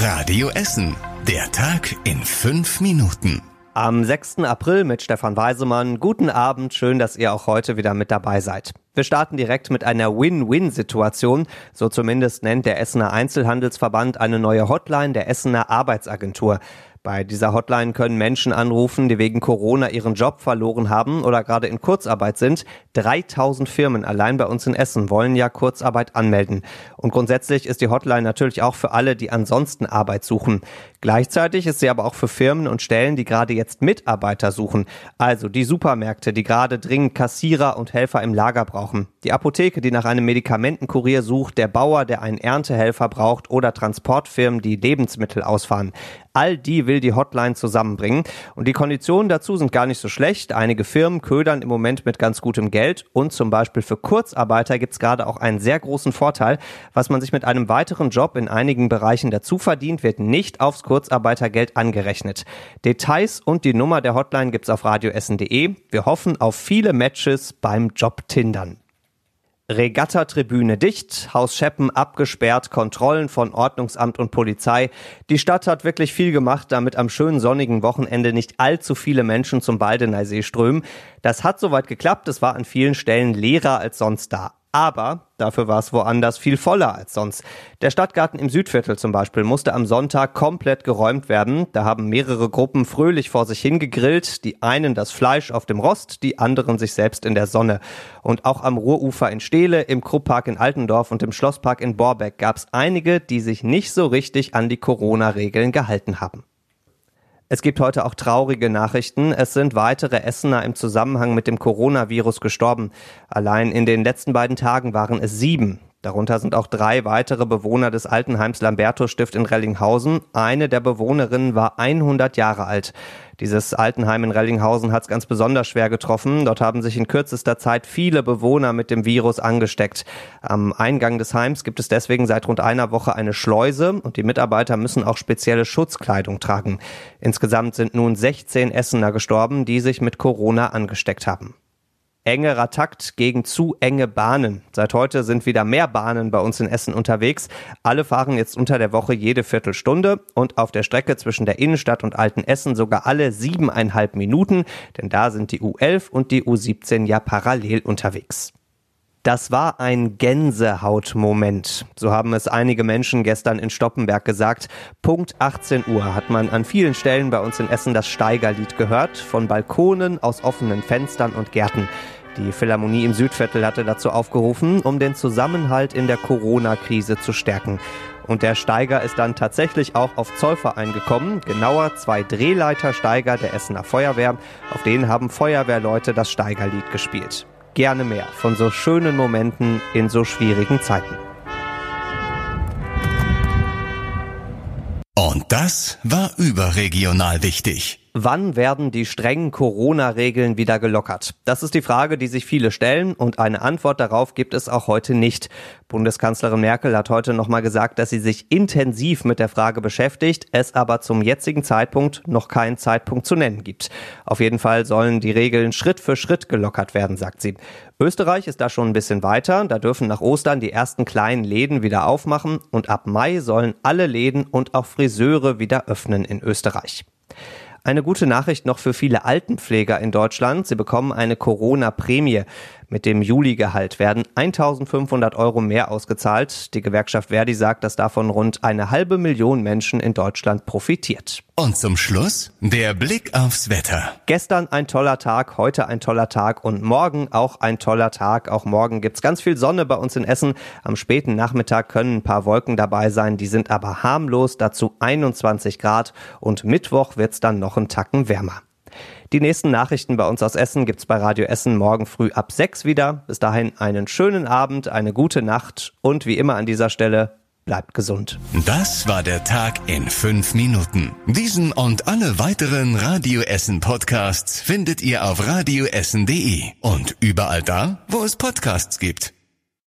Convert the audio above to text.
Radio Essen. Der Tag in fünf Minuten. Am 6. April mit Stefan Weisemann. Guten Abend, schön, dass ihr auch heute wieder mit dabei seid. Wir starten direkt mit einer Win-Win-Situation. So zumindest nennt der Essener Einzelhandelsverband eine neue Hotline der Essener Arbeitsagentur. Bei dieser Hotline können Menschen anrufen, die wegen Corona ihren Job verloren haben oder gerade in Kurzarbeit sind. 3000 Firmen allein bei uns in Essen wollen ja Kurzarbeit anmelden. Und grundsätzlich ist die Hotline natürlich auch für alle, die ansonsten Arbeit suchen. Gleichzeitig ist sie aber auch für Firmen und Stellen, die gerade jetzt Mitarbeiter suchen. Also die Supermärkte, die gerade dringend Kassierer und Helfer im Lager brauchen. Die Apotheke, die nach einem Medikamentenkurier sucht, der Bauer, der einen Erntehelfer braucht oder Transportfirmen, die Lebensmittel ausfahren. All die will die Hotline zusammenbringen. Und die Konditionen dazu sind gar nicht so schlecht. Einige Firmen ködern im Moment mit ganz gutem Geld. Und zum Beispiel für Kurzarbeiter gibt es gerade auch einen sehr großen Vorteil. Was man sich mit einem weiteren Job in einigen Bereichen dazu verdient, wird nicht aufs Kurzarbeitergeld angerechnet. Details und die Nummer der Hotline gibt's auf radioessen.de. Wir hoffen auf viele Matches beim Job Tindern. Regattatribüne dicht, Haus Scheppen abgesperrt, Kontrollen von Ordnungsamt und Polizei. Die Stadt hat wirklich viel gemacht, damit am schönen sonnigen Wochenende nicht allzu viele Menschen zum Baldeneysee strömen. Das hat soweit geklappt, es war an vielen Stellen leerer als sonst da. Aber dafür war es woanders viel voller als sonst. Der Stadtgarten im Südviertel zum Beispiel musste am Sonntag komplett geräumt werden. Da haben mehrere Gruppen fröhlich vor sich hingegrillt. Die einen das Fleisch auf dem Rost, die anderen sich selbst in der Sonne. Und auch am Ruhrufer in Steele, im Krupppark in Altendorf und im Schlosspark in Borbeck gab es einige, die sich nicht so richtig an die Corona-Regeln gehalten haben. Es gibt heute auch traurige Nachrichten. Es sind weitere Essener im Zusammenhang mit dem Coronavirus gestorben. Allein in den letzten beiden Tagen waren es sieben. Darunter sind auch drei weitere Bewohner des Altenheims Lambertus Stift in Rellinghausen. Eine der Bewohnerinnen war 100 Jahre alt. Dieses Altenheim in Rellinghausen hat es ganz besonders schwer getroffen. Dort haben sich in kürzester Zeit viele Bewohner mit dem Virus angesteckt. Am Eingang des Heims gibt es deswegen seit rund einer Woche eine Schleuse und die Mitarbeiter müssen auch spezielle Schutzkleidung tragen. Insgesamt sind nun 16 Essener gestorben, die sich mit Corona angesteckt haben engerer Takt gegen zu enge Bahnen. Seit heute sind wieder mehr Bahnen bei uns in Essen unterwegs. Alle fahren jetzt unter der Woche jede Viertelstunde und auf der Strecke zwischen der Innenstadt und Altenessen sogar alle siebeneinhalb Minuten, denn da sind die U11 und die U17 ja parallel unterwegs. Das war ein Gänsehautmoment. So haben es einige Menschen gestern in Stoppenberg gesagt. Punkt 18 Uhr hat man an vielen Stellen bei uns in Essen das Steigerlied gehört. Von Balkonen, aus offenen Fenstern und Gärten. Die Philharmonie im Südviertel hatte dazu aufgerufen, um den Zusammenhalt in der Corona-Krise zu stärken. Und der Steiger ist dann tatsächlich auch auf Zollverein gekommen, genauer zwei Drehleitersteiger der Essener Feuerwehr. Auf denen haben Feuerwehrleute das Steigerlied gespielt. Gerne mehr von so schönen Momenten in so schwierigen Zeiten. Und das war überregional wichtig. Wann werden die strengen Corona-Regeln wieder gelockert? Das ist die Frage, die sich viele stellen und eine Antwort darauf gibt es auch heute nicht. Bundeskanzlerin Merkel hat heute nochmal gesagt, dass sie sich intensiv mit der Frage beschäftigt, es aber zum jetzigen Zeitpunkt noch keinen Zeitpunkt zu nennen gibt. Auf jeden Fall sollen die Regeln Schritt für Schritt gelockert werden, sagt sie. Österreich ist da schon ein bisschen weiter. Da dürfen nach Ostern die ersten kleinen Läden wieder aufmachen und ab Mai sollen alle Läden und auch Friseure wieder öffnen in Österreich. Eine gute Nachricht noch für viele Altenpfleger in Deutschland. Sie bekommen eine Corona-Prämie. Mit dem Juli-Gehalt werden 1500 Euro mehr ausgezahlt. Die Gewerkschaft Verdi sagt, dass davon rund eine halbe Million Menschen in Deutschland profitiert. Und zum Schluss der Blick aufs Wetter. Gestern ein toller Tag, heute ein toller Tag und morgen auch ein toller Tag. Auch morgen gibt's ganz viel Sonne bei uns in Essen. Am späten Nachmittag können ein paar Wolken dabei sein, die sind aber harmlos, dazu 21 Grad und Mittwoch wird's dann noch einen Tacken wärmer. Die nächsten Nachrichten bei uns aus Essen gibt's bei Radio Essen morgen früh ab sechs wieder. Bis dahin einen schönen Abend, eine gute Nacht und wie immer an dieser Stelle bleibt gesund. Das war der Tag in fünf Minuten. Diesen und alle weiteren Radio Essen Podcasts findet ihr auf radioessen.de und überall da, wo es Podcasts gibt.